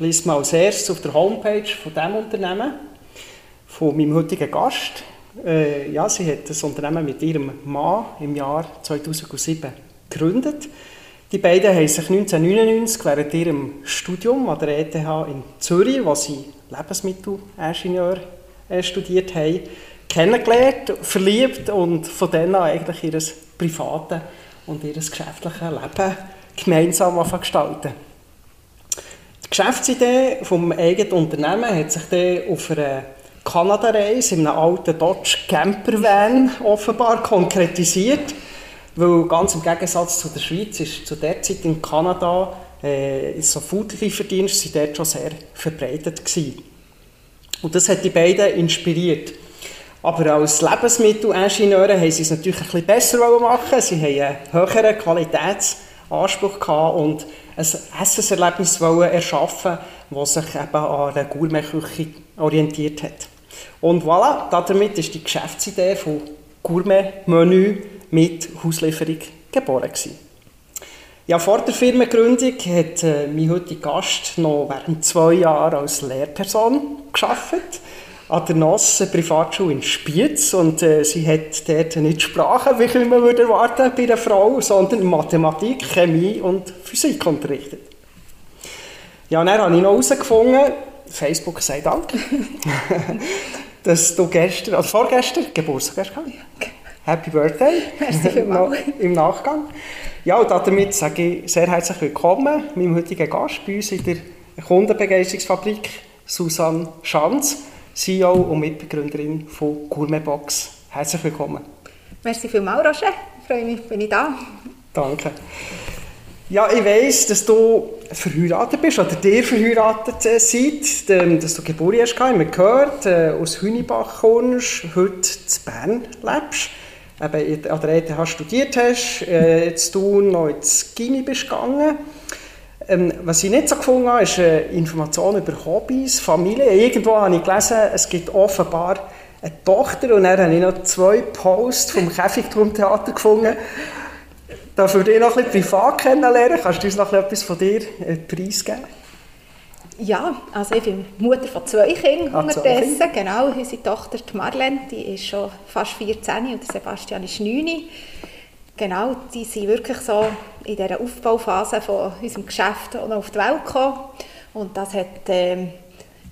liest man als erstes auf der Homepage von diesem Unternehmen, von meinem heutigen Gast. Äh, ja, sie hat das Unternehmen mit ihrem Mann im Jahr 2007 gegründet. Die beiden haben sich 1999 während ihrem Studium an der ETH in Zürich, wo sie Lebensmittelingenieur äh, studiert haben, kennengelernt, verliebt und von dann an eigentlich ihr privates und ihr geschäftliches Leben gemeinsam gestalten. Die Geschäftsidee des eigenen Unternehmens hat sich dann auf einer Kanada-Reise in einem alten Dodge Campervan offenbar konkretisiert, weil ganz im Gegensatz zu der Schweiz ist zu der Zeit in Kanada äh, so Foodlieferdienste dort schon sehr verbreitet gewesen. Und das hat die beiden inspiriert. Aber als Lebensmittelingenieure haben sie es natürlich ein bisschen besser machen. Sie haben einen höheren Qualitätsanspruch gehabt und ein Essenserlebnis erschaffen das sich eben an der Gourmetküche orientiert hat. Und voilà, damit ist die Geschäftsidee von Gourmet-Menü mit Hauslieferung geboren gewesen. Ja, vor der Firmengründung hat äh, mein heutiger Gast noch während zwei Jahren als Lehrperson gearbeitet an der NOS Privatschule in Spiez und äh, sie hat dort nicht Sprachen, wie man würde erwarten bei einer Frau, sondern Mathematik, Chemie und Physik unterrichtet. Ja, und dann habe ich noch herausgefunden, Facebook sei Dank, dass du gestern, also vorgestern, Geburtstag hast. Happy Birthday. Im Nachgang. Ja, und damit sage ich sehr herzlich willkommen meinem heutigen Gast bei uns in der Kundenbegeisterungsfabrik, Susanne Schanz. CEO und Mitbegründerin von Gourmetbox. Herzlich willkommen. Merci vielmals, Roger. Ich freue mich, bin ich da. Danke. Ja, ich weiss, dass du verheiratet bist oder dir verheiratet äh, seid, ähm, dass du Geburt hast. Ich habe gehört, äh, aus Hünibach kommst, heute in Bern lebst, eben an der ETH studiert hast, äh, jetzt du noch ins Gini bist gegangen. Ähm, was ich nicht so gefunden habe, ist äh, Informationen über Hobbys, Familie. Irgendwo habe ich gelesen, es gibt offenbar eine Tochter und dann habe ich noch zwei Posts vom Käfigturmtheater gefunden. Darf ich dich noch ein bisschen privat kennenlernen? Kannst du uns noch etwas von dir äh, preisgeben? Ja, also ich bin Mutter von zwei Kindern ah, unterdessen. Zwei. Genau, unsere Tochter die Marlene, die ist schon fast 14 und Sebastian ist 9. Genau, die sind wirklich so in dieser Aufbauphase von unserem Geschäft auf die Welt gekommen. Und das hat ähm,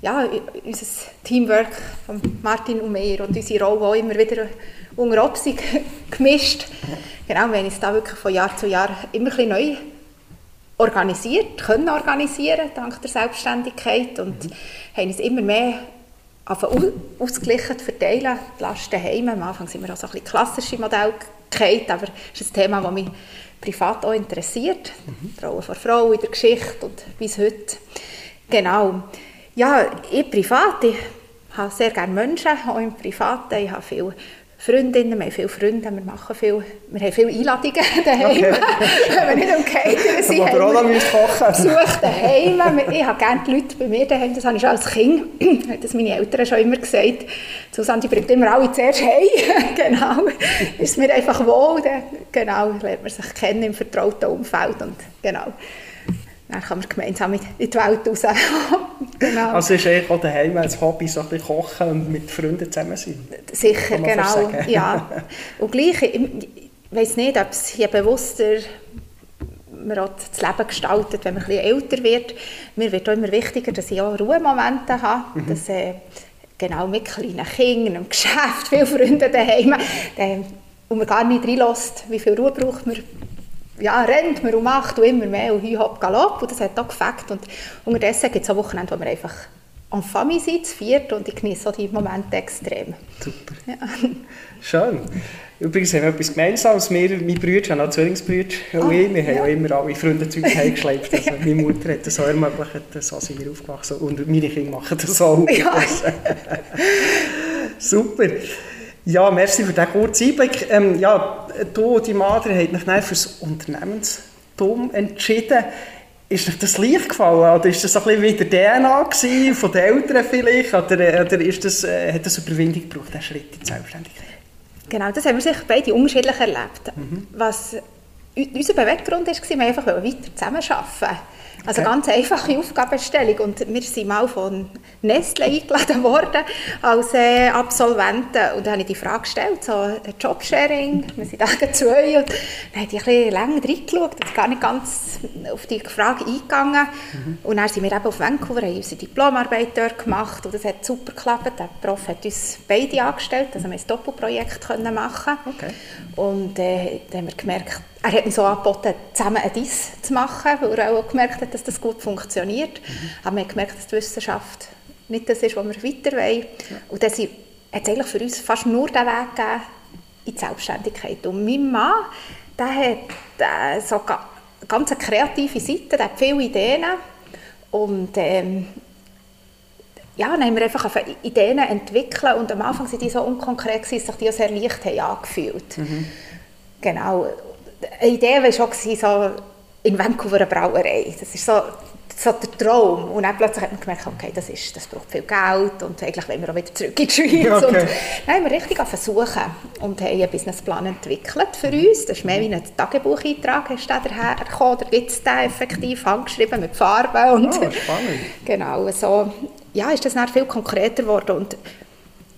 ja, unser Teamwork von Martin und mir und unsere Rolle auch immer wieder unter Obsig gemischt. Genau, wir haben uns da wirklich von Jahr zu Jahr immer ein neu organisiert, können organisieren, dank der Selbstständigkeit und mhm. haben uns immer mehr ausgeglichen verteilen, die Lasten daheim. Am Anfang sind wir auch so ein bisschen klassische Modelle Geht, aber es ist ein Thema, das mich privat auch interessiert. Mhm. Die Rolle von Frau in der Geschichte und bis heute. Genau. Ja, ich privat, ich habe sehr gerne Menschen, auch im Privaten. Ich habe viele Freundinnen, wir haben viele Freunde, wir machen viel, wir haben viele Einladungen daheim, okay. wenn wir nicht am Catering sind. Aber auch kochen. Besuch daheim. Ich habe gerne die Leute bei mir daheim, das habe ich schon als Kind, das meine Eltern schon immer gesagt. Susanne, die bringt immer alle zuerst heim. genau. Ist mir einfach wohl, dann, genau, lernt man sich kennen im vertrauten Umfeld und genau. Dann kann man gemeinsam in die Welt raus. genau. Also ist eigentlich auch daheim als Hobby so ein bisschen kochen und mit Freunden zusammen sein? Sicher, genau. Ja. Und gleich, ich, ich weiß nicht, ob es hier bewusster man auch das Leben gestaltet, wenn man ein bisschen älter wird. Mir wird auch immer wichtiger, dass ich auch Ruhemomente habe, mhm. dass, äh, genau mit kleinen Kindern, im Geschäft, viele Freunde daheim, äh, und man gar nicht reinlässt, wie viel Ruhe braucht man ja, rennt man und macht und immer mehr und hü, hopp, galopp und das hat auch gefällt und unterdessen gibt es auch Wochenende, wo wir einfach en famille sind, zu viert, und ich genieße die Momente extrem. Super. Ja. Schön. Übrigens haben wir etwas Gemeinsames. Wir, meine Brüder, haben auch Zwillingsbrüder, und oh, ich, wir ja. haben auch immer alle Freundezeug heimgeschleppt. Also meine Mutter hat das auch ermöglicht, so sind wir aufgewachsen. Und meine Kinder machen das auch. Ja. Super. Ja, merci für diesen kurzen Einblick. Ähm, ja, du und die Madre haben dich für das Unternehmenstum entschieden. Ist euch das leicht gefallen? Oder ist das ein bisschen wie der DNA von den Eltern vielleicht? Oder, oder ist das, äh, hat das Überwindung gebraucht, der Schritt in die Selbstständigkeit? Genau, das haben wir sicher beide unterschiedlich erlebt. Mhm. Was unser Beweggrund war, wir einfach weiter zusammenarbeiten also okay. ganz einfache Aufgabenstellung. Und wir sind mal von Nestle eingeladen worden als äh, Absolventen. Und dann habe ich die Frage gestellt, so äh, Jobsharing, wir sind Tage zwei. Und dann habe ich ein bisschen länger reingeschaut und gar nicht ganz auf die Frage eingegangen. Mhm. Und dann sind wir eben auf Vancouver, haben unsere Diplomarbeit dort gemacht und das hat super geklappt. Der Prof hat uns beide angestellt, also wir haben ein Doppelprojekt können machen. Okay. Und äh, dann haben wir gemerkt, er hat mir so angeboten, zusammen ein Diss zu machen, weil er auch gemerkt hat, dass das gut funktioniert. Mhm. Aber wir haben gemerkt, dass die Wissenschaft nicht das ist, was wir weiter wollen. Ja. Und dann hat es eigentlich für uns fast nur den Weg gegeben in die Selbstständigkeit. Und mein Mann, der hat äh, so eine ganz kreative Seite, der hat viele Ideen. Und ähm, ja, dann haben wir einfach Ideen entwickelt und am Anfang waren die so unkonkret, dass sich die auch sehr leicht haben angefühlt. Mhm. Genau eine Idee war schon so in Vancouver eine Brauerei. Das ist so, so der Traum. Und dann plötzlich hat man gemerkt, okay, das, ist, das braucht viel Geld und eigentlich wollen wir auch wieder zurück in die Schweiz. Okay. Und dann haben wir richtig versuchen und haben einen Businessplan entwickelt für uns. Das ist mehr wie ein Tagebucheintrag, hast du daher gekommen, oder gibt es den effektiv handgeschrieben mit Farben. Und oh, spannend. Genau, so ja, ist das dann viel konkreter geworden. Und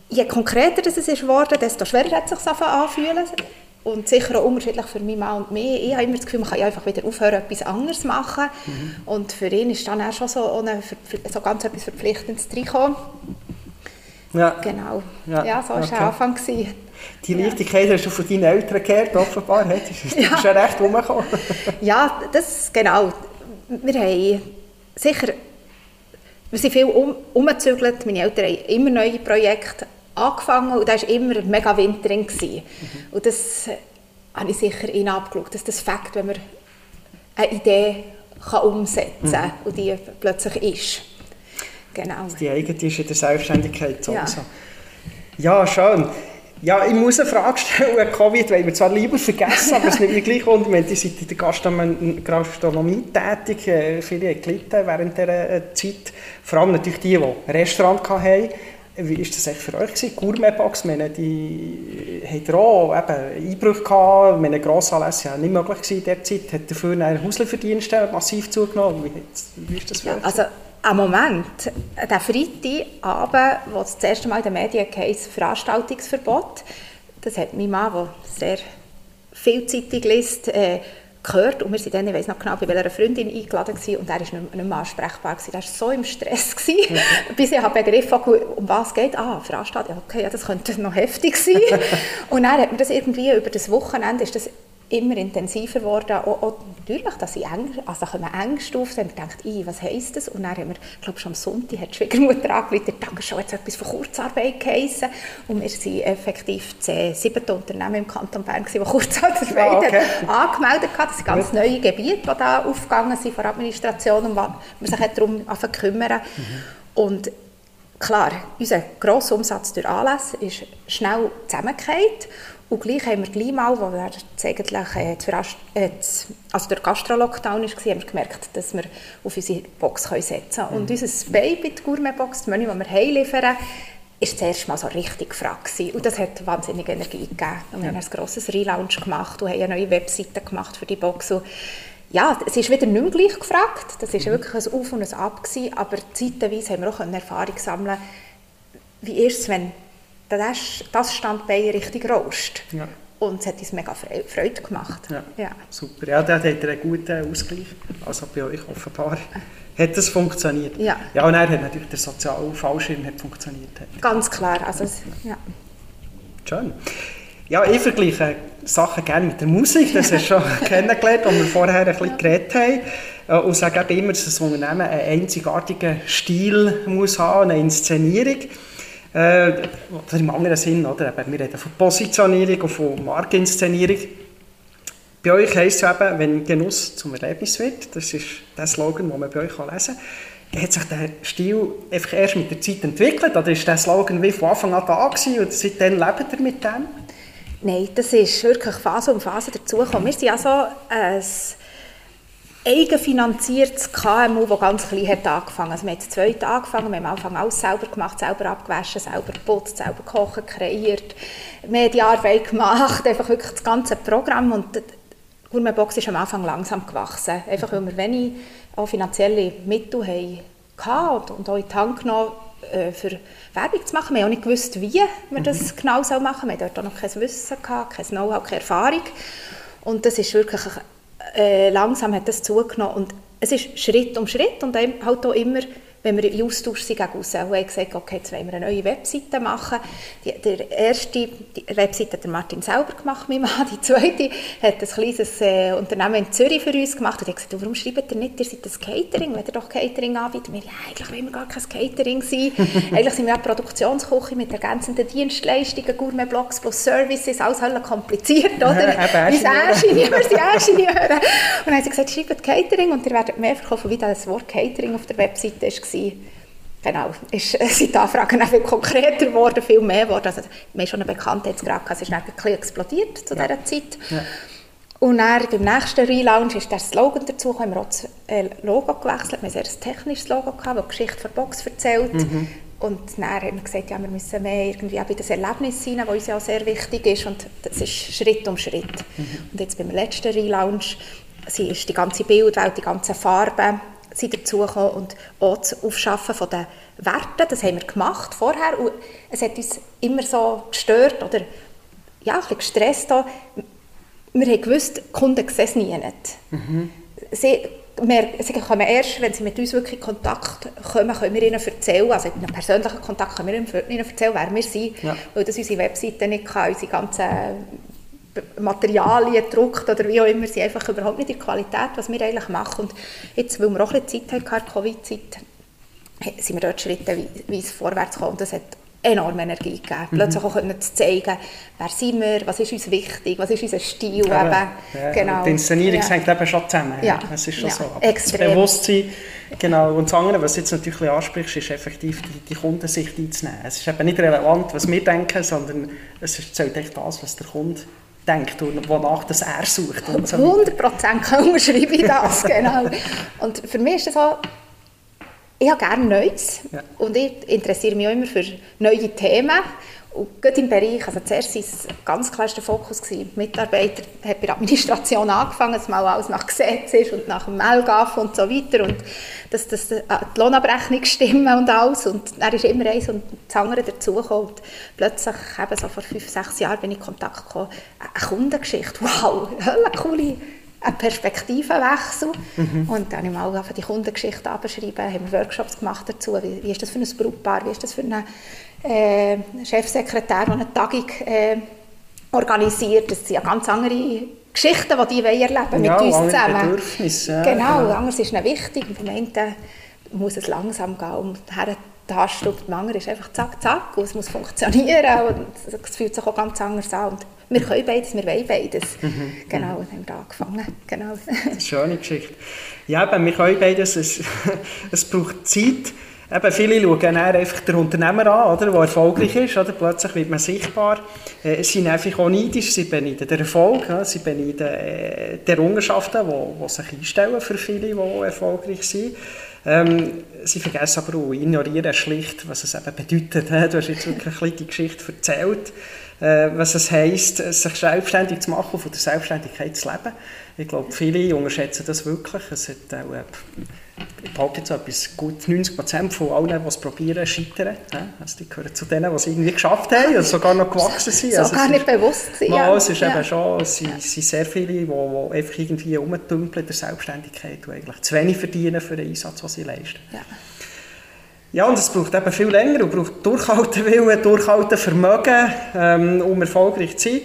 je konkreter das ist geworden, desto schwerer hat es sich anfühlen und sicher auch unterschiedlich für meinen Mann und mich. Ich habe immer das Gefühl, man kann einfach wieder aufhören, etwas anderes zu machen. Mhm. Und für ihn ist dann auch schon so, eine, so ganz etwas Verpflichtendes reingekommen. Ja. Genau. Ja, ja so war okay. der Anfang. Gewesen. Die Leichtigkeit ja. hast du von deinen Eltern gehört, offenbar. Du bist ja. schon recht rumgekommen. ja, das genau. Wir haben sicher wir sind viel um, umgezügelt. Meine Eltern haben immer neue Projekte angefangen und da war immer mega Wind drin. Mhm. Und das äh, habe ich sicher ihn abgeschaut, dass das Fakt, wenn man eine Idee kann umsetzen kann mhm. und die plötzlich ist. Genau. Die eigene ist in der Selbstständigkeit so. Ja. ja, schön. Ja, ich muss eine Frage stellen. Covid wollen wir zwar lieber vergessen, aber es nimmt mir gleich unter. Wir sind in der Gastronomie tätig. Äh, viele gelitten während dieser äh, Zeit. Vor allem natürlich die, die ein Restaurant hatten. Wie war das für euch? Gewesen? Gourmetbox, meine, die hatten auch eben Einbrüche gehabt, meine Grossanlässe waren nicht möglich in der Zeit, hat dafür eine Hausverdienste massiv zugenommen. Wie, wie ist das für ja, euch? Also, am Moment, der Freitagabend, wo das erste Mal in den Medien heisst, Veranstaltungsverbot, das hat mein Mann, der sehr viel Zeitung liest, äh, gehört und wir sind dann, ich weiß noch genau, bei welcher Freundin eingeladen gewesen, und er war nicht, nicht mehr ansprechbar. Gewesen. Er war so im Stress, gewesen, mhm. bis ich begriffen habe, um was es geht. Ah, Veranstaltung, okay, ja, das könnte noch heftig sein. und dann hat mir das irgendwie über das Wochenende, ist das immer intensiver geworden. Auch, auch natürlich, dass ich Ängste, also Ängste auf sind. Ich dachte, was heisst das? Und dann haben wir, ich glaube schon am Sonntag hat die Schwiegermutter angerufen, danke schon jetzt etwas von Kurzarbeit geheissen. Und wir sind effektiv das siebte Unternehmen im Kanton Bern, das Kurzarbeit ah, okay. angemeldet hat. Das sind ganz neue Gebiete, die da aufgegangen sind von der Administration und man sich darum kümmern. Mhm. Und klar, unser grosser Umsatz durch Anlässe ist schnell zusammengefallen. Und gleich haben wir gleich mal, wo wir eigentlich äh, äh, also der Gastro-Lockdown war, haben wir gemerkt, dass wir auf unsere Box setzen können. Mhm. Und unser Baby, die Gourmet-Box, das Menü, das wir heimliefern, war das erste Mal so richtig gefragt. Und das hat wahnsinnig Energie gegeben. Und wir haben ein grosses Relaunch gemacht und haben eine neue Webseite gemacht für die Box. Und ja, es ist wieder nicht mehr gleich gefragt. Das war mhm. wirklich ein Auf und ein Ab. Gewesen, aber zeitweise haben wir auch Erfahrung sammeln wie ist es, wenn das, das Standbein richtig rost. Ja. Und es hat uns mega Freude gemacht. Ja, ja. Super. Ja, da hat er einen guten Ausgleich. Also bei euch offenbar hat das funktioniert. Ja. Ja, und er hat natürlich der soziale Fallschirm hat funktioniert. Ganz klar. Also, ja. Schön. Ja, ich vergleiche Sachen gerne mit der Musik. Das hast du schon kennengelernt, als wir vorher ein bisschen geredet haben. Äh, und sage eben immer, dass das Unternehmen einen einzigartigen Stil muss haben, eine Inszenierung. Äh, oder im anderen Sinn, oder? Eben, wir reden von Positionierung und von Markeninszenierung. Bei euch heisst es eben, wenn Genuss zum Erlebnis wird, das ist der Slogan, den man bei euch lesen kann, hat sich der Stil einfach erst mit der Zeit entwickelt? Oder ist der Slogan wie von Anfang an da gewesen und seitdem lebt ihr mit dem? Nein, das ist wirklich Phase um Phase dazugekommen. Wir sind ja so ein eigenfinanziertes KMU, das ganz klein hat angefangen. Also wir haben zweit angefangen, wir haben am Anfang alles selber gemacht, selber abgewaschen, selber geputzt, selber kochen, kreiert, Medienarbeit gemacht, einfach wirklich das ganze Programm und die Gourmetbox ist am Anfang langsam gewachsen, einfach weil wir wenig auch finanzielle Mittel hatten und auch in die Hand genommen äh, für Werbung zu machen. Wir haben auch nicht gewusst, wie wir das mhm. genau machen sollen. Wir hatten dort auch noch kein Wissen, gehabt, kein Know-how, keine Erfahrung. Und das ist wirklich, äh, langsam hat das zugenommen. Und es ist Schritt um Schritt und halt auch immer wenn wir im Austausch sind gegen raus, und haben gesagt, okay, jetzt wollen wir eine neue Webseite machen. Die, der erste, die Webseite hat der Martin selber gemacht, mein Mann. Die zweite hat ein kleines äh, Unternehmen in Zürich für uns gemacht und hat gesagt, warum schreibt ihr nicht, ihr seid ein Catering, wenn ihr doch Catering anbietet? Wir, ja, eigentlich wollen wir gar kein Catering sein. eigentlich sind wir eine Produktionsküche mit ergänzenden Dienstleistungen, Gourmet-Blogs plus Services, alles halt kompliziert, oder? Wie Ingenieur, die Ingenieure. Und dann haben sie gesagt, schreibt Catering und ihr werdet mehr verkaufen, wie das Wort Catering auf der Webseite ist gewesen. Genau, ist, sind die Anfragen auch viel konkreter geworden, viel mehr geworden. Also, wir haben schon eine Bekanntheitsgrad, es ist ein bisschen explodiert zu ja. dieser Zeit. Ja. Und dann beim nächsten Relaunch ist der Slogan dazu, haben wir auch das äh, Logo gewechselt. Wir haben ein technisches Logo, gehabt, das die Geschichte der Box erzählt. Mhm. Und dann haben wir gesagt, ja, wir müssen mehr irgendwie auch bei das Erlebnis sein, das uns ja auch sehr wichtig ist. Und das ist Schritt um Schritt. Mhm. Und jetzt beim letzten Relaunch ist die ganze Bildwelt, die ganzen Farben, sind dazugekommen und auch das Aufschaffen von den Werten, das haben wir gemacht vorher und es hat uns immer so gestört oder ja, ein bisschen gestresst. Auch. Wir haben gewusst, die Kunden sehen es nie. Mhm. Sie, wir, sie kommen erst, wenn sie mit uns wirklich in Kontakt kommen, können wir ihnen erzählen, also in einem persönlichen Kontakt können wir ihnen erzählen, wer wir sind, ja. weil das unsere Webseite nicht kann, unsere ganzen Materialien gedruckt oder wie auch immer, sind einfach überhaupt nicht die Qualität, was wir eigentlich machen. Und jetzt, weil wir auch ein bisschen Zeit hatten, Covid-Zeit, sind wir dort schrittweise vorwärts gekommen. Und das hat enorme Energie gegeben. Mhm. Plötzlich auch können zu zeigen, wer sind wir, was ist uns wichtig, was ist unser Stil. Ja, eben. Ja, genau. Die Inszenierung ja. hängt eben schon zusammen. Ja. Es ist schon so. Extrem. Das Bewusstsein, genau. Und das andere, was du jetzt natürlich ansprichst, ist effektiv die, die Kundensicht einzunehmen. Es ist eben nicht relevant, was wir denken, sondern es zählt echt das, was der Kunde denkt und wonach das er sucht. Und so 100 Prozent unterschreibe ich das, genau. Und für mich ist das so, ich habe gerne Neues ja. und ich interessiere mich auch immer für neue Themen und gerade im Bereich, also zuerst war es ganz klar der Fokus, gewesen. Mitarbeiter hat bei der Administration angefangen, dass mal alles nach Gesetz ist und nach dem Mailgaf und so weiter und dass, dass äh, die Lohnabrechnung stimmen und alles und er ist immer eins und das andere dazugekommen plötzlich, eben so vor fünf, sechs Jahren bin ich in Kontakt gekommen, eine Kundengeschichte, wow, eine coole ein Perspektivenwechsel. Mhm. Und dann habe ich mal die Kundengeschichte abgeschrieben, haben Workshops gemacht dazu. Wie, wie ist das für ein Brautpaar, wie ist das für eine äh, Chefsekretär, der eine Tagung äh, organisiert. Das sind ja ganz andere Geschichten, die die erleben ja, mit uns zusammen. Bedürfnisse. Ja, genau, genau. anders ist ihnen wichtig. Und beim einen muss es langsam gehen. Und her Taste und beim anderen ist einfach zack, zack. Und es muss funktionieren. Und es fühlt sich auch ganz anders an. Und wir können beides, wir wollen beides. Mhm. Genau, und haben da angefangen. Genau. Das ist eine schöne Geschichte. Ja, eben, wir können beides. Es, es braucht Zeit. Eben, viele schauen einfach den Unternehmer an, oder, der erfolgreich ist. Oder? Plötzlich wird man sichtbar. Äh, sie sind einfach auch neidisch, sie beneiden den Erfolg, ja? sie beneiden äh, die Errungenschaften, die, sich einstellen für viele, die erfolgreich sind. Ähm, sie vergessen aber auch, ignorieren schlicht, was es eben bedeutet. Du hast jetzt wirklich die Geschichte erzählt, äh, was es heisst, sich selbstständig zu machen und von der Selbstständigkeit zu leben. Ich glaube, viele unterschätzen das wirklich. Es hat auch, äh, ich behaupte jetzt etwas, gut 90 Prozent von allen, die es probieren, scheitern. Also die gehören zu denen, die es irgendwie geschafft haben und sogar noch gewachsen sind. So also gar nicht bewusst sind. Ja, es ist ja. eben schon, es sind, sind sehr viele, die, die einfach irgendwie rumtümpeln in der Selbstständigkeit und eigentlich zu wenig verdienen für den Einsatz, den sie leisten. Ja. Ja, und es braucht eben viel länger und braucht Durchhaltewillen, Durchhaltevermögen, ähm, um erfolgreich zu sein.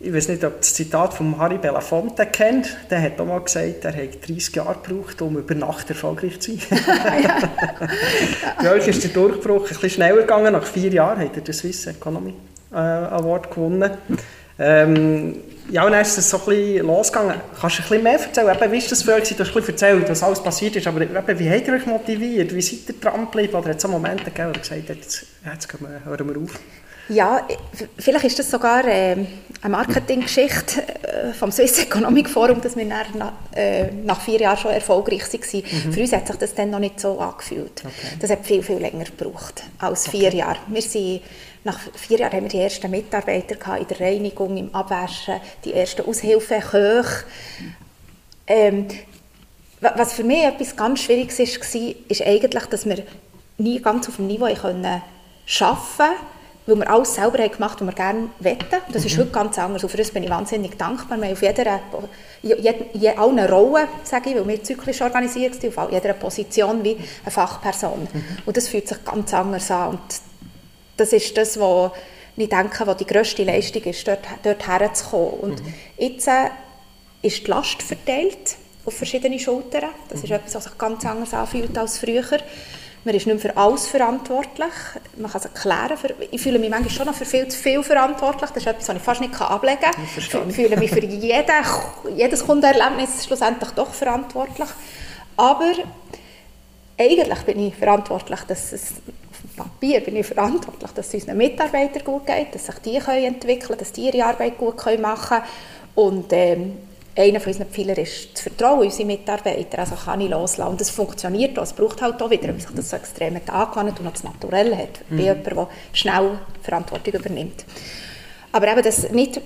ich weiß nicht, ob das Zitat von Harry Belafonte kennt. Der hat auch mal gesagt, er hat 30 Jahre gebraucht, um über Nacht erfolgreich zu sein. Bei euch ist der Durchbruch ein bisschen schneller gegangen. Nach vier Jahren hat er den Swiss Economy äh, Award gewonnen. Ähm, ja, und dann ist es so ein bisschen losgegangen. Kannst du ein bisschen mehr erzählen? Eben, wie war das für euch? Du hast ein bisschen erzählt, was alles passiert ist, aber eben, wie habt ihr euch motiviert? Wie seid ihr dran geblieben? Oder hat es so Momente gegeben, wo ihr gesagt habt, jetzt, jetzt wir, hören wir auf? Ja, vielleicht ist das sogar äh, eine Marketinggeschichte äh, vom Swiss Economic Forum, dass wir nach, äh, nach vier Jahren schon erfolgreich waren. Mhm. Für uns hat sich das dann noch nicht so angefühlt. Okay. Das hat viel, viel länger gebraucht als vier okay. Jahre. Wir sind, nach vier Jahren haben wir die ersten Mitarbeiter in der Reinigung, im Abwaschen, die ersten Aushilfen, Köche. Ähm, was für mich etwas ganz Schwieriges war, ist eigentlich, dass wir nie ganz auf dem Niveau können arbeiten konnten weil wir alles selber haben gemacht haben, was wir gerne wetten. Das mhm. ist heute ganz anders. Und für das bin ich wahnsinnig dankbar. Wir haben auf jeder, je, allen Rollen, sage ich, weil wir zyklisch organisiert sind, auf jeder Position wie eine Fachperson. Mhm. Und das fühlt sich ganz anders an. Und das ist das, was ich denke, was die grösste Leistung ist, dort, dort herzukommen. Und mhm. jetzt äh, ist die Last verteilt auf verschiedene Schultern. Das ist mhm. etwas, was sich ganz anders anfühlt als früher. Man ist nicht mehr für alles verantwortlich. Man kann es erklären. Ich fühle mich manchmal schon noch für viel zu viel verantwortlich. Das ist etwas, was ich fast nicht ablegen kann. Ich, ich fühle mich für jede, jedes Kundenerlebnis schlussendlich doch verantwortlich. Aber eigentlich bin ich verantwortlich, dass es Papier bin ich verantwortlich, dass es unseren Mitarbeitern gut geht, dass sich die können entwickeln können, dass die ihre Arbeit gut machen können. Und ähm, einer von unseren Pfeiler ist das Vertrauen in unsere Mitarbeiter. Also kann ich loslassen. Und das funktioniert auch. Es braucht halt auch wieder, wenn sich das so extrem angewandt und noch das Naturell hat. Mhm. Bei jemandem, der schnell Verantwortung übernimmt. Aber eben das nicht,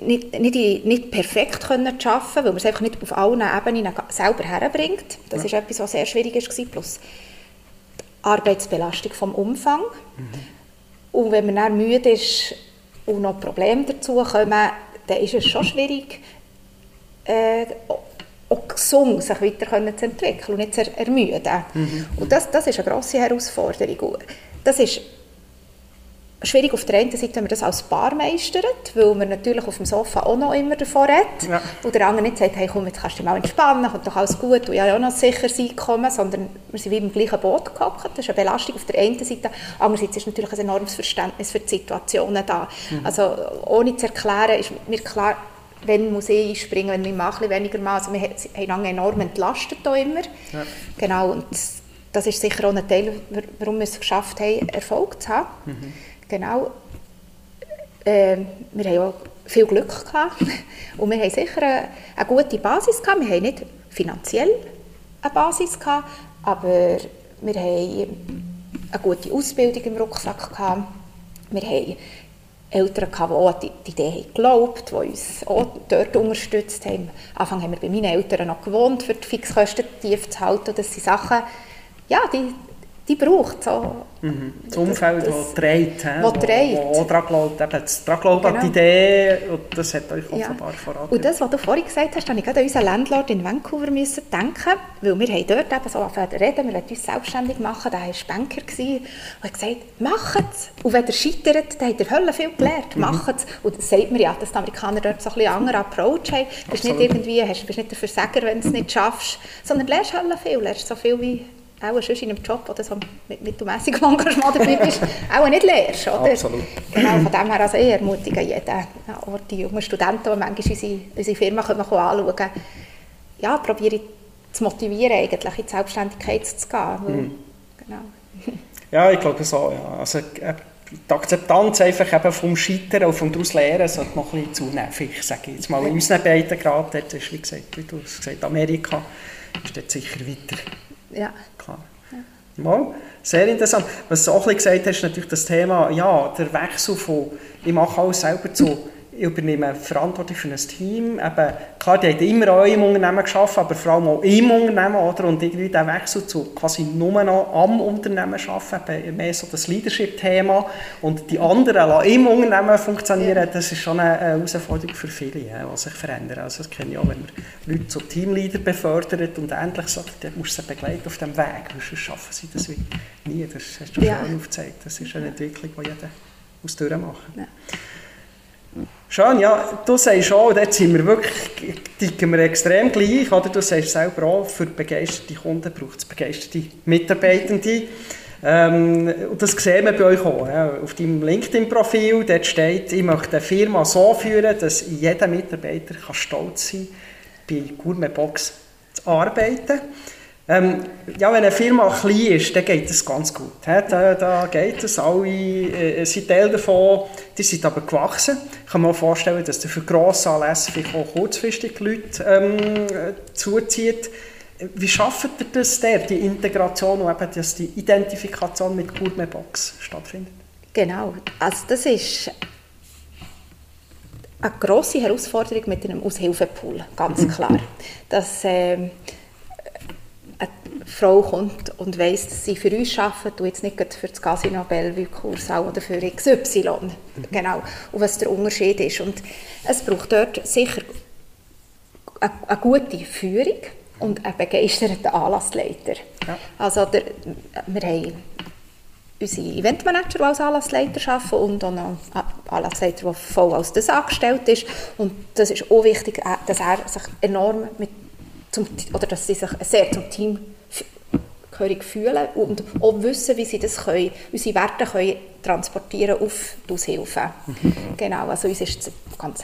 nicht, nicht, nicht perfekt können arbeiten, weil man es einfach nicht auf allen Ebenen selber herbringt. Das ja. ist etwas, was sehr schwierig war. Plus Arbeitsbelastung vom Umfang. Mhm. Und wenn man dann müde ist und noch Probleme dazu kommen, dann ist es schon schwierig, äh, auch gesund sich weiter zu entwickeln und nicht zu ermüden. Mhm. Und das, das ist eine grosse Herausforderung. Das ist schwierig auf der einen Seite, wenn man das als Paar meistert, weil man natürlich auf dem Sofa auch noch immer davon redet. Ja. Und der andere nicht sagt, hey komm, jetzt kannst du dich mal entspannen, kommt doch alles gut, und ja auch noch sicher sein kommen, sondern wir sind wie im gleichen Boot gehockt. Das ist eine Belastung auf der einen Seite. Andererseits ist natürlich ein enormes Verständnis für die Situationen da. Mhm. Also ohne zu erklären, ist mir klar, wenn muss ich einspringen, wenn mein Mann weniger macht. Also wir haben lange enorm entlastet hier immer. Ja. Genau, und das ist sicher auch ein Teil, warum wir es geschafft haben, Erfolg zu haben. Mhm. Genau. Äh, wir haben auch viel Glück gehabt und wir haben sicher eine, eine gute Basis gehabt. Wir haben nicht finanziell eine Basis gehabt, aber wir haben eine gute Ausbildung im Rucksack gehabt. Wir haben Eltern, die auch die, Idee geglaubt die uns auch dort unterstützt haben. Am Anfang haben wir bei meinen Eltern noch gewohnt, für die Fixkosten tief zu halten. Das sind Sachen, ja, die, die braucht. So. Mhm. Das Umfeld, das trägt. Wo trägt. Wo, wo daran glaubt, eben, daran glaubt genau. an die Idee und das hat euch offenbar ja. voran. Und das, was du vorhin gesagt hast, habe ich gerade an unseren Landlord in Vancouver müssen denken, weil wir haben dort eben so angefangen reden, wir wollten uns selbstständig machen, der war Banker und hat gesagt, macht es. Und wenn ihr scheitert, dann habt ihr Hölle viel gelernt, mhm. macht es. Und das sagt mir ja, dass die Amerikaner dort so ein bisschen anderen Approach haben. Du bist nicht irgendwie, hast, bist nicht der Versager, wenn du es nicht schaffst, sondern lernst Hölle viel, lernst so viel wie auch sonst in einem Job oder so mit mittelmäßigem Engagement dabei bist, auch nicht lehrst, oder? Absolut. Genau, von dem her also ich ermutige jeden, auch die jungen Studenten, die manchmal unsere, unsere Firma können anschauen können, ja, probiere zu motivieren, eigentlich in die Selbstständigkeit zu gehen. Mhm. genau. Ja, ich glaube so, ja. Also, äh, die Akzeptanz einfach eben vom Scheitern und vom daraus Lernen sollte noch ein bisschen zunehmen. Ich sage jetzt mal, in unseren beiden dort ist, wie gesagt, wie du es gesagt Amerika, ist dort sicher weiter ja. Klar. Mal, sehr interessant. Was du auch gesagt hast, ist natürlich das Thema, ja, der Wechsel von, ich mache alles selber zu ich übernehme Verantwortung für ein Team. Eben, klar, die haben immer auch im Unternehmen geschafft, aber vor allem auch im Unternehmen. Oder? Und irgendwie der Wechsel zu quasi nur noch am Unternehmen arbeiten, mehr so das Leadership-Thema. Und die anderen im Unternehmen funktionieren, das ist schon eine Herausforderung für viele, die sich verändern. Also das kenne ich auch, wenn man Leute zu Teamleader befördert und endlich sagt, dann musst du sie begleiten auf dem Weg, sonst schaffen sie das nie. Das hast du ja. schon aufgezeigt. Das ist eine Entwicklung, die jeder muss durchmachen muss. Ja. Schön, ja, du sagst schon, dort sind wir wirklich, ticken wir extrem gleich, oder? Du sagst selber auch, für begeisterte Kunden braucht es begeisterte Mitarbeitende. Ähm, und das sehen wir bei euch auch. Ja. Auf deinem LinkedIn-Profil dort steht, ich möchte eine Firma so führen, dass jeder Mitarbeiter kann stolz sein kann, bei Gourmet Box zu arbeiten. Ähm, ja, wenn eine Firma klein ist, dann geht es ganz gut. Da, da geht es, alle äh, sind Teil davon, die sind aber gewachsen. Ich kann mir vorstellen, dass der für grosse Anlässe vielleicht auch kurzfristig Leute ähm, zuzieht. Wie schafft ihr das der, die Integration und eben, dass die Identifikation mit Gourmet Box stattfindet? Genau, also das ist eine grosse Herausforderung mit einem Aushilfepool, ganz klar. Dass, äh, eine Frau kommt und weiss, dass sie für uns arbeitet und jetzt nicht für das Casino Bellevue Kursau oder für XY. Genau. Und was der Unterschied ist. Und es braucht dort sicher eine, eine gute Führung und einen begeisterten Anlassleiter. Ja. Also der, wir haben unsere Eventmanager, die als Anlassleiter arbeiten und auch noch einen Anlassleiter, der voll als das angestellt ist. Und das ist auch wichtig, äh, dass er sich enorm mit zum, oder dass sie sich sehr zum Team gehörig fühlen und auch wissen, wie sie das können, unsere Werte können transportieren auf die Aushilfe. Mhm. Genau, also uns ist ganz,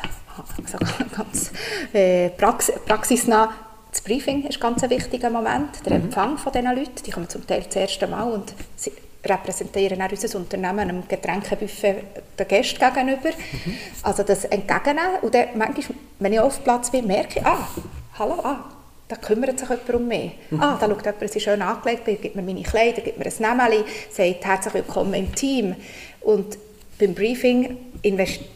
also ganz äh, prax praxisnah das Briefing ist ganz ein wichtiger Moment, der mhm. Empfang von diesen Leuten, die kommen zum Teil das erste Mal und sie repräsentieren auch unser Unternehmen einem Getränkebuffet den Gästen gegenüber. Mhm. Also das Entgegennehmen und dann manchmal, wenn ich auf Platz bin, merke ich, ah, hallo, ah, da kümmert sich jemand um mich. Mhm. Ah, da schaut jemand, dass ich schön angelegt bin, gibt mir meine Kleider, gibt mir ein Nämeli, sagt herzlich willkommen im Team. Und beim Briefing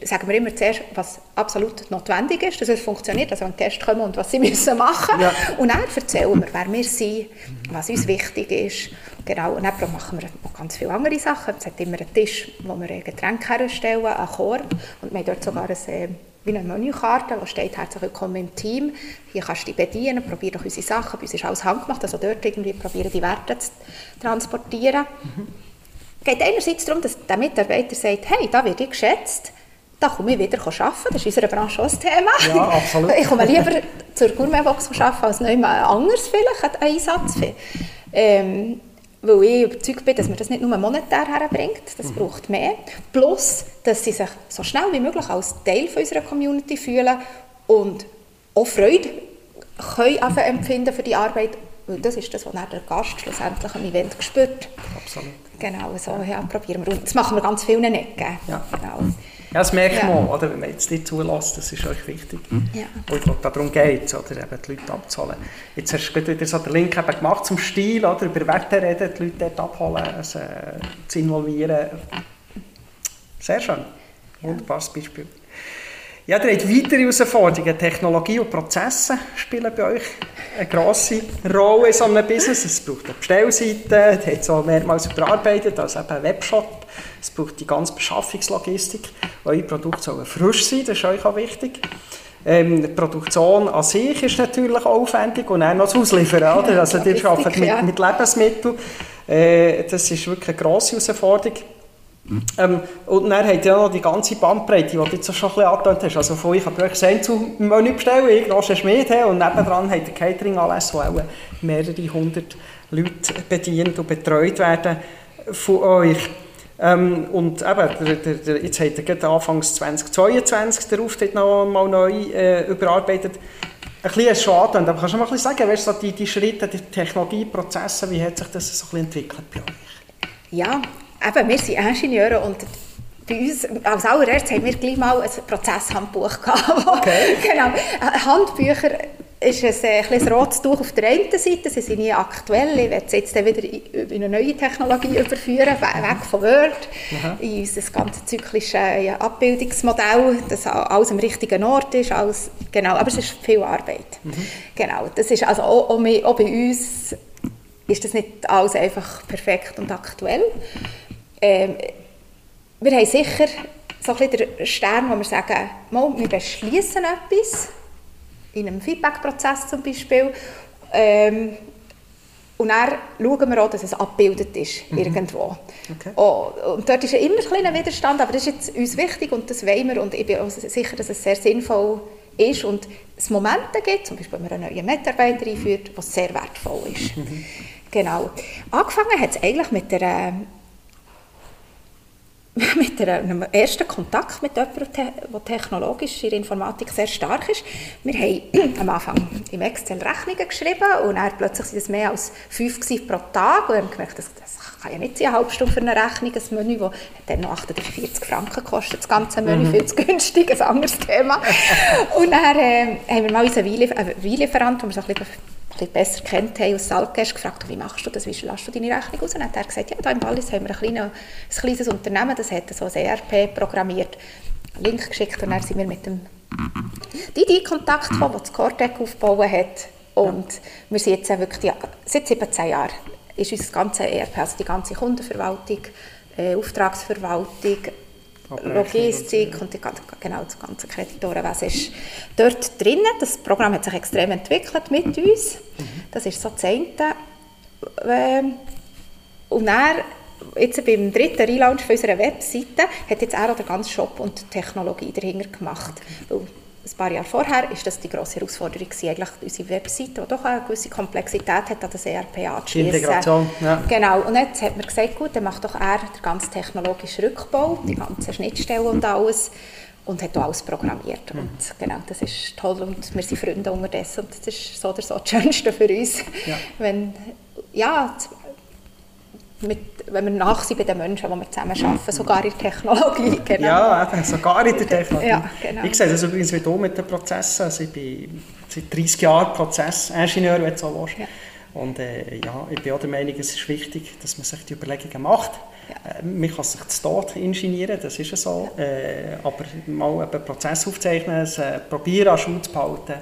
sagen wir immer zuerst, was absolut notwendig ist, dass es funktioniert, also wenn Gäste kommen und was sie müssen machen ja. Und dann erzählen wir, wer wir sind, was uns wichtig ist. Genau, und dann machen wir noch ganz viele andere Sachen. Es hat immer einen Tisch, wo wir Getränke herstellen, einen Korb und wir haben dort sogar ein äh, wie eine Menükarte, wo steht «Herzlich willkommen im Team». Hier kannst du dich bedienen, probier doch unsere Sachen. Bei uns ist alles handgemacht, also dort irgendwie probieren die Werte zu transportieren. Mhm. Es geht einerseits darum, dass der Mitarbeiter sagt, hey, da werde ich geschätzt, da komme ich wieder arbeiten. Das ist in unserer Branche auch ein Thema. Ja, absolut. Ich komme lieber zur Gourmetbox arbeiten, als noch jemand anderes vielleicht einen Einsatz. Ähm, weil ich überzeugt bin, dass man das nicht nur monetär herbringt, das mhm. braucht mehr. Plus, dass sie sich so schnell wie möglich als Teil von unserer Community fühlen und auch Freude können empfinden für die Arbeit. Weil das ist das, was der Gast schlussendlich am Event spürt. Absolut. Genau, so ja, probieren wir. Und das machen wir ganz vielen Ecken. Ja. Genau. Ja, das merkt ja. man, oder? wenn man jetzt nicht zulässt, das ist euch wichtig. Mhm. Ja. Und ich glaube, darum geht es, oder? Eben die Leute abzuholen. Jetzt hast du wieder so den Link eben gemacht zum Stil, oder? über Werte reden, die Leute dort abholen, also, zu involvieren. Sehr schön. Wunderbares Beispiel. Ja, ihr habt weitere Herausforderungen. Technologie und Prozesse spielen bei euch eine grosse Rolle in so einem Business. Es braucht eine Bestellseite, die hat es auch mehrmals überarbeitet, also eben ein Webshop. Es braucht die ganze Beschaffungslogistik. Eure Produkte sollen frisch sein, das ist euch auch wichtig. Ähm, die Produktion an sich ist natürlich aufwendig und auch noch das Ausliefern. Oder? Also, ihr arbeitet mit, mit Lebensmitteln. Äh, das ist wirklich eine grosse Herausforderung. Ähm, und dann habt ihr noch die ganze Bandbreite, die du jetzt schon ein bisschen angetönt hast. Also von ich habe euch ein zu Menü bestellen, ich Roger Schmied und nebendran habt ihr catering alles, wo auch mehrere hundert Leute bedient und betreut werden von euch. Ähm, und eben, der, der, jetzt habt ihr gerade Anfangs 2022 den Auftritt noch mal neu äh, überarbeitet. Ein bisschen schade, aber kannst du mal ein bisschen sagen, weißt, so die, die Schritte, die Technologieprozesse, wie hat sich das so ein bisschen entwickelt bei euch? Ja, eben, wir sind Ingenieure und bei uns, als allererstes haben wir gleich mal ein Prozesshandbuch gehabt. Okay. genau. Handbücher ist ein, äh, ein, ein rotes Tuch auf der einen Seite, sie sind nie aktuell. Ich werde es jetzt wieder in eine neue Technologie überführen, weg von Word, Aha. in unser ganz zyklisches ja, Abbildungsmodell, dass alles am richtigen Ort ist. Alles, genau, aber es ist viel Arbeit. Mhm. Genau, das ist also auch, auch, auch bei uns ist das nicht alles einfach perfekt und aktuell. Ähm, wir haben sicher so ein bisschen den Stern, wo wir sagen, mal, wir beschließen etwas, in einem Feedback-Prozess zum Beispiel, ähm, Und dann schauen wir auch, dass es abgebildet ist, mhm. irgendwo. Okay. Oh, und dort ist immer ein kleiner Widerstand, aber das ist jetzt uns wichtig und das wollen wir. Und ich bin auch sicher, dass es sehr sinnvoll ist und es Momente gibt, zum Beispiel wenn man einen neuen Mitarbeiter einführt, was sehr wertvoll ist. Mhm. Genau. Angefangen hat es eigentlich mit der mit einem ersten Kontakt mit jemandem, der technologisch in der Informatik sehr stark ist. Wir haben am Anfang im Excel Rechnungen geschrieben und dann plötzlich sind es mehr als fünf pro Tag und haben gemerkt, das, das kann ja nicht sein, eine halbe Stunde für eine Rechnung, ein Menü, das dann noch 48 Franken kostet, das ganze Menü, mhm. viel zu günstig, ein anderes Thema. und dann äh, haben wir mal unseren Weinlieferant, den wir so ein bisschen bisschen besser kennt haben aus Salzgäst, gefragt, wie machst du das, wie lässt du deine Rechnung aus? Und hat er gesagt, ja, da im Wallis haben wir ein kleines, ein kleines Unternehmen, das hat so ein ERP programmiert, Link geschickt und dann sind wir mit dem Didi Kontakt gekommen, der das Cortec aufgebaut hat und ja. wir sind jetzt wirklich, ja, seit 17 Jahren ist unser ganze ERP, also die ganze Kundenverwaltung, äh, Auftragsverwaltung, Logistik und die, genau, das ganze Kreditorenwesen ist dort drin. Das Programm hat sich extrem entwickelt mit uns. Das ist so das eine. Ähm, und dann, jetzt beim dritten Relaunch unserer Webseite, hat jetzt auch der ganze Shop und Technologie dahinter gemacht. Okay ein paar Jahre vorher ist das die grosse Herausforderung gewesen, eigentlich unsere Webseite, die doch eine gewisse Komplexität hat, an das ERP anzuschließen. Integration, ja. Genau, und jetzt hat man gesagt, gut, dann macht doch er den ganzen technologischen Rückbau, die ganzen Schnittstellen und alles und hat auch alles programmiert. Mhm. Und genau, das ist toll und wir sind Freunde unterdessen und das ist so oder so das Schönste für uns. Ja. Wenn, ja, mit, wenn wir nach sind bei den Menschen, die wir zusammen arbeiten, sogar in der Technologie. Genau. Ja, sogar in der Technologie. Ja, genau. Ich sehe das übrigens wie du mit den Prozessen. Also ich bin seit 30 Jahren Prozessingenieur, wenn du so willst. Ja. Und äh, ja, ich bin auch der Meinung, es ist wichtig, dass man sich die Überlegungen macht. Ja. Äh, man kann sich zu Tod ingenieren, das ist ja so. Äh, aber mal einen Prozess aufzeichnen, es probieren, an Schule zu behalten,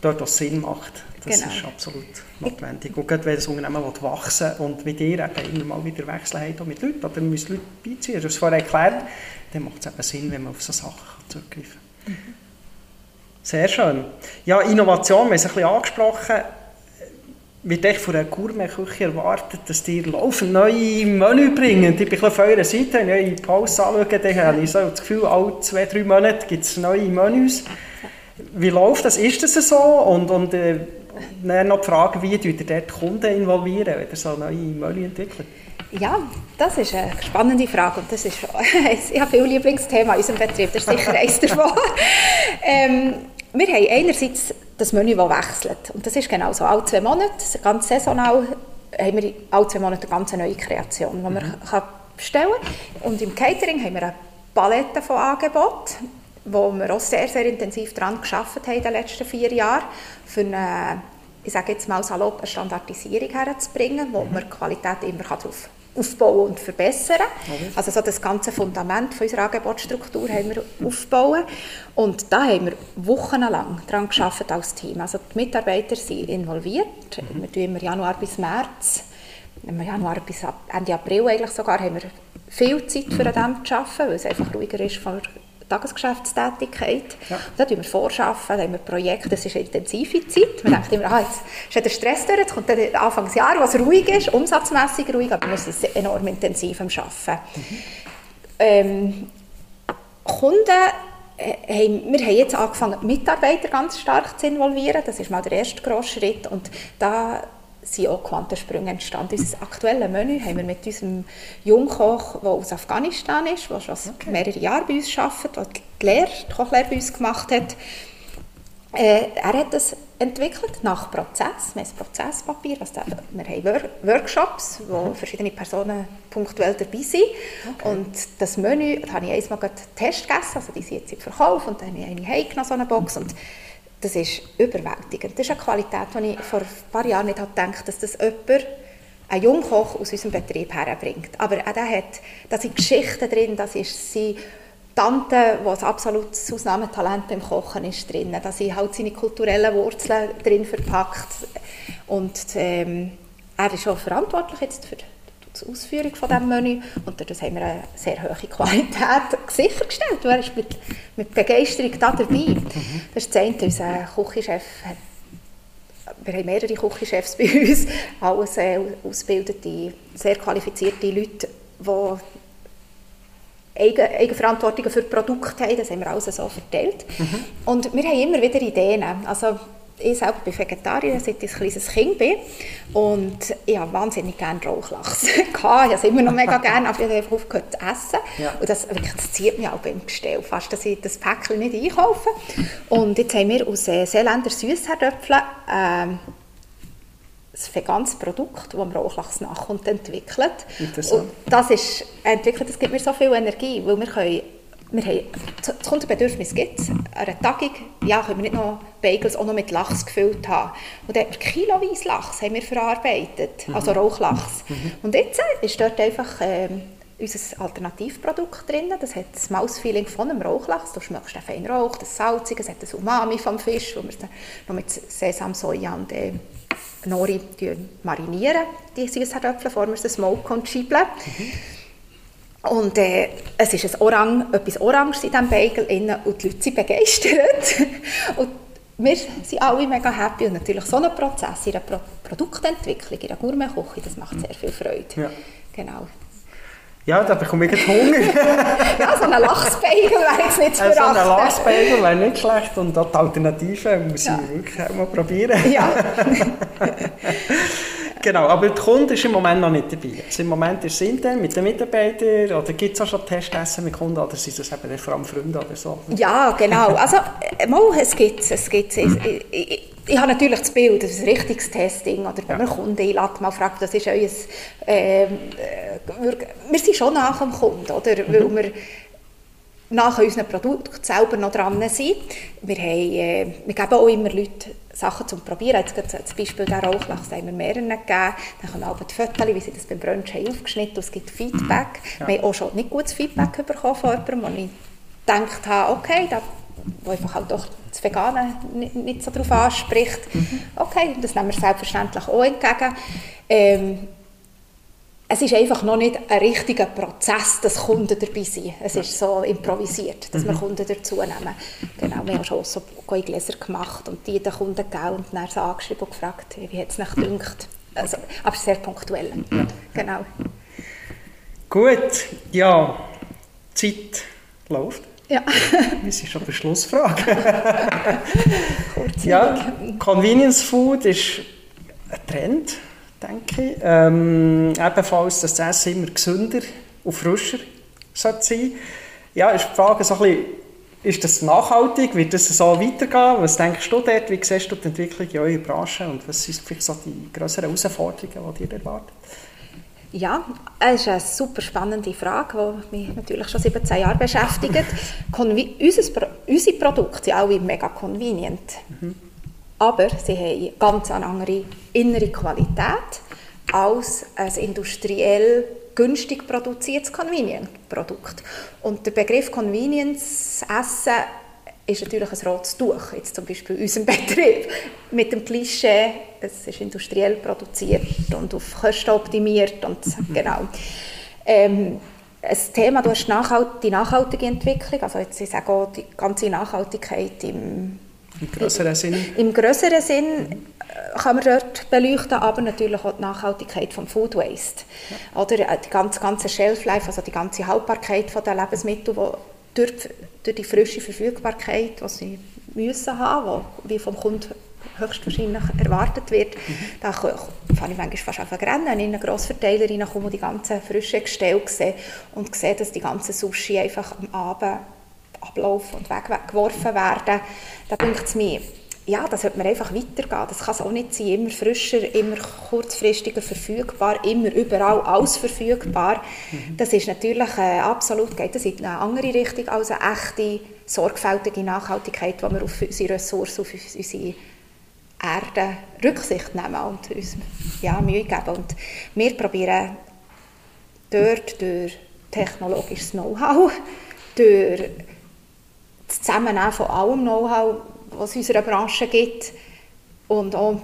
dort, wo es Sinn macht. Das genau. ist absolut notwendig. Und gerade wenn das Unternehmen wachsen will und wie ihr eben immer mal wieder wechseln habt mit Leuten, oder müssen Leute beiziehen, du hast es vorher erklärt, dann macht es eben Sinn, wenn man auf so Sachen zurückgreifen kann. Mhm. Sehr schön. Ja, Innovation, wir haben es ein bisschen angesprochen, wird echt von einer Gourmet-Küche erwartet, dass die laufend neue Menü bringen. Ich bin ein bisschen auf eurer Seite, wenn ich die Pause anschaue, dann habe ich so das Gefühl, alle zwei, drei Monate gibt es neue Menüs. Wie läuft das? Ist das so? Und, und äh, dann noch die Frage, wie ihr dort Kunden involvieren, wenn ihr so neue Menü entwickelt? Ja, das ist eine spannende Frage und das ist, ich habe viel Lieblingsthema in unserem Betrieb, das ist sicher eines davon. ähm, wir haben einerseits das Menü, das wechselt und das ist genau so, alle zwei Monate, ganz saisonal, haben wir alle zwei Monate eine ganz neue Kreation, die man mhm. kann bestellen kann. Und im Catering haben wir eine Palette von Angeboten, wo wir auch sehr, sehr intensiv daran geschafft haben in den letzten vier Jahren, für eine, ich sage jetzt mal salopp, eine Standardisierung herzubringen, wo mhm. man die Qualität immer auf, aufbauen und verbessern kann. Mhm. Also so das ganze Fundament von unserer Angebotsstruktur haben wir aufbauen und da haben wir wochenlang daran geschafft als Team. Also die Mitarbeiter sind involviert. Mhm. Wir tun immer Januar bis März im Januar bis Ende April eigentlich sogar haben wir viel Zeit für dem zu arbeiten, weil es einfach ruhiger ist von Tagesgeschäftstätigkeit. Ja. Da tun wir vorschaffen, da haben wir Projekte, das ist eine intensive Zeit. Man denkt immer, ah, jetzt ist der Stress durch, jetzt kommt der Anfangsjahr, was ruhig ist, umsatzmässig ruhig, aber wir sind enorm intensiv am Arbeiten. Mhm. Ähm, Kunden äh, wir haben jetzt angefangen, Mitarbeiter ganz stark zu involvieren. Das ist mal der erste grosse Schritt. Und da sind auch Quantensprünge entstanden. Unser aktuelles Menü haben wir mit unserem Jungkoch, der aus Afghanistan ist, der schon okay. mehrere Jahre bei uns arbeitet, der die, Lehre, die Kochlehre bei uns gemacht hat. Äh, er hat das entwickelt nach Prozess. Wir haben ein Prozesspapier. Also wir haben Workshops, wo mhm. verschiedene Personen punktuell dabei sind. Okay. Und das Menü, da habe ich einmal Test gegessen, also die sind jetzt im Verkauf und dann habe ich eine heimgenommen, so eine Box. Und das ist überwältigend. Das ist eine Qualität, die ich vor ein paar Jahren nicht gedacht dass das jemand, ein Jungkoch aus unserem Betrieb herbringt. Aber auch der hat, da sind Geschichten drin, das ist seine Tante, die ein absolutes Ausnahmetalent beim Kochen ist drin, da sind halt seine kulturellen Wurzeln drin verpackt und ähm, er ist auch verantwortlich jetzt für die Ausführung von diesem Menü. Und dadurch haben wir eine sehr hohe Qualität sichergestellt. Er ist mit, mit Begeisterung da dabei. Das ist das eine. Unser Küchenchef hat wir haben mehrere Küchenchefs bei uns, alles äh, ausgebildete, sehr qualifizierte Leute, die Eigen, Eigenverantwortung für Produkte haben, das haben wir alles so verteilt. Mhm. Und wir haben immer wieder Ideen. Also ich selber bin Vegetarier, seit ich ein kleines Kind bin. Und ich habe wahnsinnig gerne Rauchlachs. ich habe es immer noch mega gerne, aber ich habe einfach aufgehört zu essen. Ja. Und das, das zieht mich auch beim Gestell, fast, dass ich das Päckchen nicht einkaufe. Und jetzt haben wir aus äh, Seeländer Süßherdöpfeln äh, ein veganes Produkt, das am Rauchlachs nachkommt, entwickelt. Und das ist entwickelt, das gibt mir so viel Energie, weil wir können wir haben, das Kundenbedürfnis gibt es. An einer Tagung ja, können wir nicht noch Bagels auch noch mit Lachs gefüllt haben. Und dann haben wir kiloweise Lachs haben wir verarbeitet, mhm. also Rauchlachs. Mhm. Und jetzt äh, ist dort einfach ähm, unser Alternativprodukt drin. Das hat das Mausfeeling von einem Rauchlachs. Du schmeckst den feinen Rauch, das Salzige, es hat das Umami vom Fisch, wo wir noch mit Sesam, Soja und äh, Nori marinieren, die Äpfel, bevor wir sie smoken und schiebeln. Mhm. Und äh, es ist ein Orang, etwas Oranges in diesem Bagel drin und die Leute sind begeistert. und wir sind alle mega happy und natürlich so ein Prozess in der Pro Produktentwicklung, in der Gourmetküche, das macht sehr viel Freude. Ja. Genau. Ja, da bekomme ich Hunger. ja, so ein Lachsbagel wäre jetzt nicht zu verachten. So ein Lachsbagel wäre nicht schlecht und die Alternative muss ja. ich wirklich auch mal probieren. Ja. Genau, aber der Kunde ist im Moment noch nicht dabei. Also Im Moment ist es intern mit den Mitarbeitern oder gibt es auch schon Testessen mit Kunden oder sind das eben vor allem Freunde oder so? Ja, genau. Also äh, mal, es gibt es. Gibt's. Ich, ich, ich, habe natürlich das Bild, das ist ein richtiges Testing oder wenn ja. man Kunden einlädt, mal fragt, das ist euer... Äh, wir, wir sind schon nach dem Kunden, oder? Mhm. Weil wir nach unserem Produkt selber noch dran sind. Wir, haben, äh, wir geben auch immer Leuten Sachen zum Probieren. Jetzt zum Beispiel den Rauchlachs haben wir mehreren gegeben. Dann kommen auch die Fotos, wie sie das beim Brunch haben aufgeschnitten haben. Es gibt Feedback. Ja. Wir haben auch schon nicht gutes Feedback bekommen von jemandem, wo ich gedacht habe, okay, da, wo einfach auch doch das Vegane nicht, nicht so darauf anspricht. Mhm. Okay, das nehmen wir selbstverständlich auch entgegen. Ähm, es ist einfach noch nicht ein richtiger Prozess, dass Kunden dabei sind. Es ist so improvisiert, dass wir mhm. Kunden dazu nehmen. Genau, wir haben schon so Gläser gemacht und die den Kunden gegeben und dann so angeschrieben und gefragt, wie hat es nicht gedacht. Also, aber sehr punktuell. Ja. Genau. Gut, ja, die Zeit läuft. Ja. Wir sind schon bei Schlussfrage. ja, Convenience Food ist ein Trend denke ich. Ähm, ebenfalls, dass das Essen immer gesünder und frischer sein sollte. Ja, ist die Frage so ein bisschen, ist das nachhaltig? Wird das so weitergehen? Was denkst du dort? Wie siehst du die Entwicklung in eurer Branche? Und was sind vielleicht so die größeren Herausforderungen, die ihr erwartet? Ja, es ist eine super spannende Frage, die mich natürlich schon 17 Jahre beschäftigt. Unsere Produkte sind alle mega convenient. Mhm aber sie haben ganz eine andere innere Qualität als ein industriell günstig produziertes Convenience-Produkt. Und der Begriff Convenience-Essen ist natürlich ein rotes Tuch, jetzt zum Beispiel in unserem Betrieb, mit dem Klischee, es ist industriell produziert und auf Kosten optimiert und genau. Ähm, ein Thema, du hast die nachhaltige Entwicklung, also jetzt, ich sage auch die ganze Nachhaltigkeit im im größeren Sinn? Im größeren Sinn äh, kann man dort beleuchten, aber natürlich auch die Nachhaltigkeit vom Food Waste. Ja. Oder äh, die ganze, ganze Shelf-Life, also die ganze Haltbarkeit der Lebensmittel, die durch, durch die frische Verfügbarkeit, die sie müssen haben, die wie vom Kunden höchstwahrscheinlich erwartet wird, mhm. da fange ich manchmal fast auf rennen, wenn ich in einen Grossverteiler reinkomme und die ganzen frischen Gestelle sehe und sehe, dass die ganzen Sushi einfach am Abend ablaufen und weggeworfen werden, da denkt es mir, ja, das sollte man einfach weitergehen. Das kann es auch nicht sein, immer frischer, immer kurzfristiger verfügbar, immer überall alles verfügbar. Mhm. Das ist natürlich äh, absolut, geht das in eine andere Richtung als eine echte, sorgfältige Nachhaltigkeit, wo wir auf unsere Ressourcen, auf unsere Erde Rücksicht nehmen und uns ja, Mühe geben. Und wir probieren dort durch technologisches Know-how, durch das Zusammennehmen von allem Know-how, was es in unserer Branche gibt und auch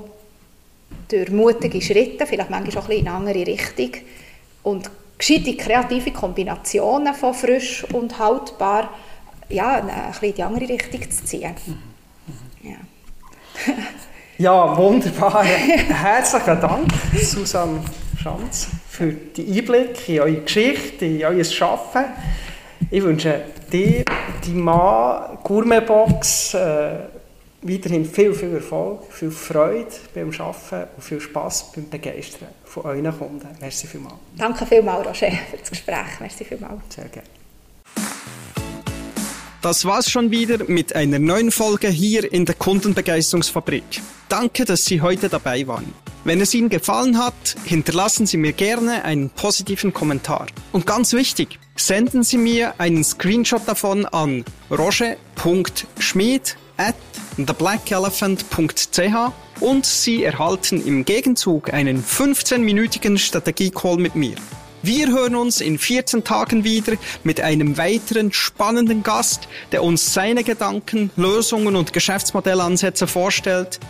durch mutige Schritte, vielleicht manchmal auch ein in eine andere Richtung und gescheite kreative Kombinationen von frisch und haltbar, ja, ein bisschen in die andere Richtung zu ziehen. Mhm. Ja. Ja, wunderbar. Herzlichen Dank, Susanne Schanz, für die Einblicke in eure Geschichte, in euer Arbeiten. Ich wünsche dir, die Mann, Gourmetbox, äh, weiterhin viel, viel Erfolg, viel Freude beim Arbeiten und viel Spass beim Begeistern von euren Kunden. Merci vielmals. Danke vielmals, Roger, für das Gespräch. Merci vielmals. Sehr gerne. Das war's schon wieder mit einer neuen Folge hier in der Kundenbegeisterungsfabrik. Danke, dass Sie heute dabei waren. Wenn es Ihnen gefallen hat, hinterlassen Sie mir gerne einen positiven Kommentar. Und ganz wichtig, senden Sie mir einen Screenshot davon an roger.schmid at theblackelephant.ch und Sie erhalten im Gegenzug einen 15-minütigen Strategie-Call mit mir. Wir hören uns in 14 Tagen wieder mit einem weiteren spannenden Gast, der uns seine Gedanken, Lösungen und Geschäftsmodellansätze vorstellt,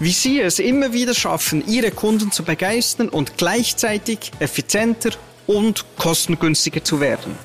wie Sie es immer wieder schaffen, Ihre Kunden zu begeistern und gleichzeitig effizienter und kostengünstiger zu werden.